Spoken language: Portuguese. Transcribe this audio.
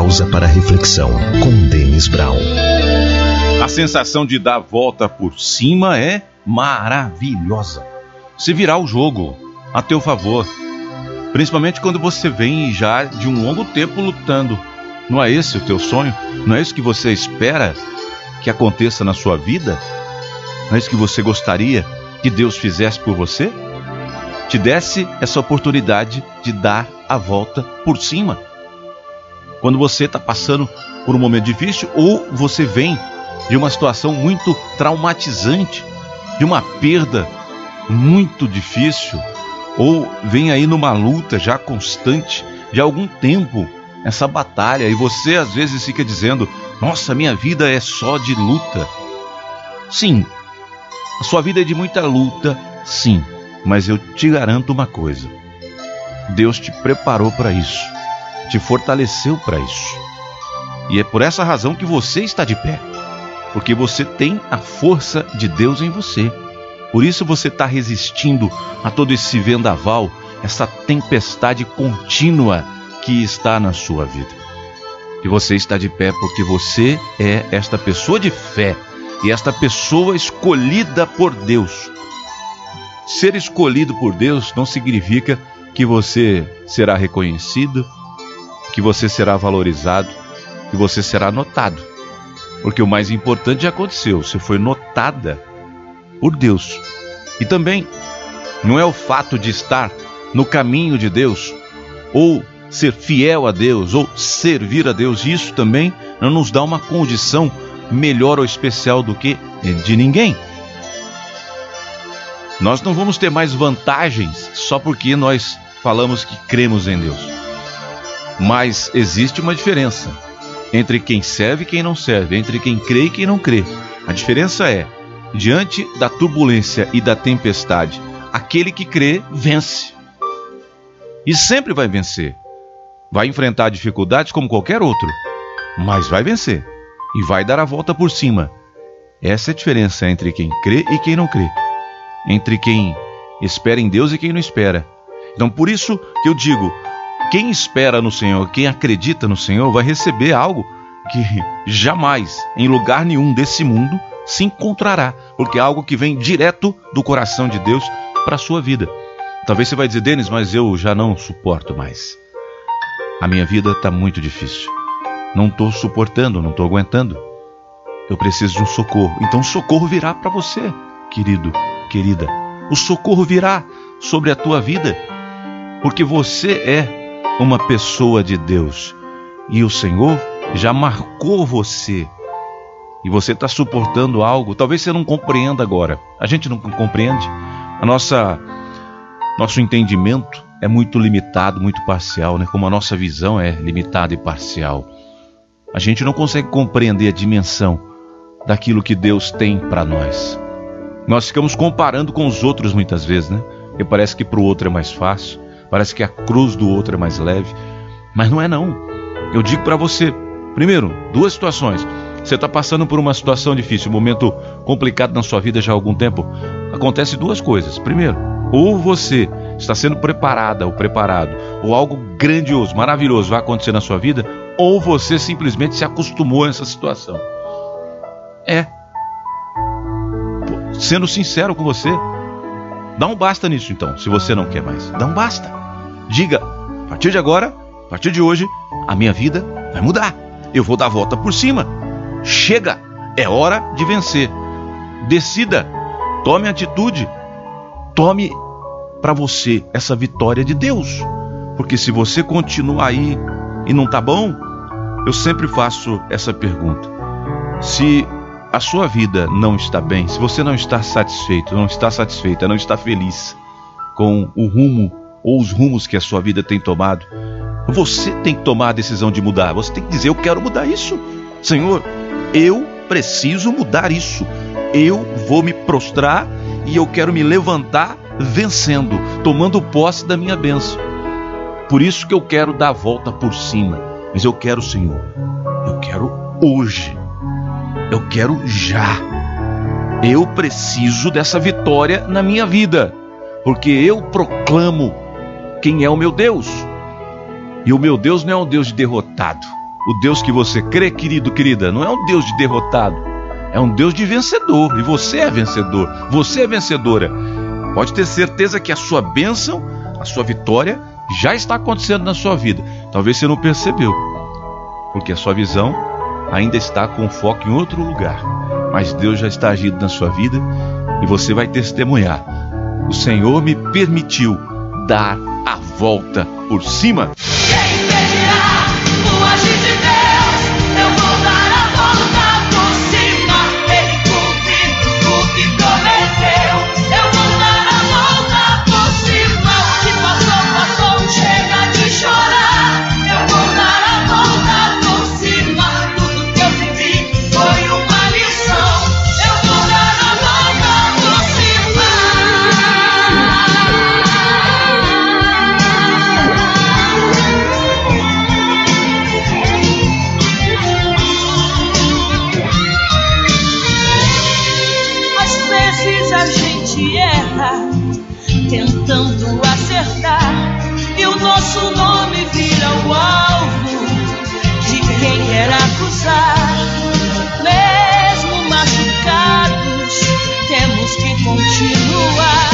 pausa para reflexão com Denis Brown. A sensação de dar volta por cima é maravilhosa. Se virar o jogo a teu favor, principalmente quando você vem já de um longo tempo lutando. Não é esse o teu sonho? Não é isso que você espera que aconteça na sua vida? Não é isso que você gostaria que Deus fizesse por você? Te desse essa oportunidade de dar a volta por cima. Quando você está passando por um momento difícil ou você vem de uma situação muito traumatizante, de uma perda muito difícil, ou vem aí numa luta já constante de algum tempo, essa batalha, e você às vezes fica dizendo: Nossa, minha vida é só de luta. Sim, a sua vida é de muita luta, sim, mas eu te garanto uma coisa: Deus te preparou para isso, te fortaleceu para isso. E é por essa razão que você está de pé, porque você tem a força de Deus em você. Por isso você está resistindo a todo esse vendaval, essa tempestade contínua que está na sua vida. E você está de pé porque você é esta pessoa de fé e esta pessoa escolhida por Deus. Ser escolhido por Deus não significa que você será reconhecido, que você será valorizado, que você será notado. Porque o mais importante já aconteceu, você foi notada por Deus. E também não é o fato de estar no caminho de Deus, ou ser fiel a Deus, ou servir a Deus, isso também não nos dá uma condição melhor ou especial do que de ninguém. Nós não vamos ter mais vantagens só porque nós falamos que cremos em Deus. Mas existe uma diferença entre quem serve e quem não serve, entre quem crê e quem não crê. A diferença é Diante da turbulência e da tempestade, aquele que crê vence. E sempre vai vencer. Vai enfrentar dificuldades como qualquer outro, mas vai vencer e vai dar a volta por cima. Essa é a diferença entre quem crê e quem não crê, entre quem espera em Deus e quem não espera. Então, por isso que eu digo: quem espera no Senhor, quem acredita no Senhor, vai receber algo que jamais, em lugar nenhum desse mundo, se encontrará, porque é algo que vem direto do coração de Deus para a sua vida. Talvez você vai dizer, Denis, mas eu já não suporto mais. A minha vida está muito difícil. Não estou suportando, não estou aguentando. Eu preciso de um socorro. Então o socorro virá para você, querido, querida. O socorro virá sobre a tua vida, porque você é uma pessoa de Deus e o Senhor já marcou você e você está suportando algo, talvez você não compreenda agora. A gente não compreende. A nossa nosso entendimento é muito limitado, muito parcial, né? Como a nossa visão é limitada e parcial. A gente não consegue compreender a dimensão daquilo que Deus tem para nós. Nós ficamos comparando com os outros muitas vezes, né? Porque parece que para o outro é mais fácil, parece que a cruz do outro é mais leve, mas não é não. Eu digo para você, primeiro, duas situações. Você está passando por uma situação difícil, um momento complicado na sua vida já há algum tempo. Acontece duas coisas. Primeiro, ou você está sendo preparada ou preparado, ou algo grandioso, maravilhoso vai acontecer na sua vida, ou você simplesmente se acostumou a essa situação. É. Sendo sincero com você, dá um basta nisso então, se você não quer mais. Dá um basta. Diga, a partir de agora, a partir de hoje, a minha vida vai mudar. Eu vou dar a volta por cima. Chega, é hora de vencer. Decida, tome atitude, tome para você essa vitória de Deus. Porque se você continuar aí e não tá bom, eu sempre faço essa pergunta. Se a sua vida não está bem, se você não está satisfeito, não está satisfeita, não está feliz com o rumo ou os rumos que a sua vida tem tomado, você tem que tomar a decisão de mudar. Você tem que dizer: Eu quero mudar isso. Senhor, eu preciso mudar isso. Eu vou me prostrar e eu quero me levantar vencendo, tomando posse da minha bênção. Por isso que eu quero dar a volta por cima. Mas eu quero, Senhor, eu quero hoje. Eu quero já. Eu preciso dessa vitória na minha vida, porque eu proclamo quem é o meu Deus. E o meu Deus não é um Deus de derrotado. o Deus que você crê, querido, querida, não é um Deus de derrotado, é um Deus de vencedor. E você é vencedor, você é vencedora. Pode ter certeza que a sua bênção, a sua vitória já está acontecendo na sua vida. Talvez você não percebeu, porque a sua visão ainda está com foco em outro lugar. Mas Deus já está agindo na sua vida e você vai testemunhar. O Senhor me permitiu dar a volta por cima. tudo acertar e o nosso nome vira o alvo de quem quer acusar. Mesmo machucados, temos que continuar.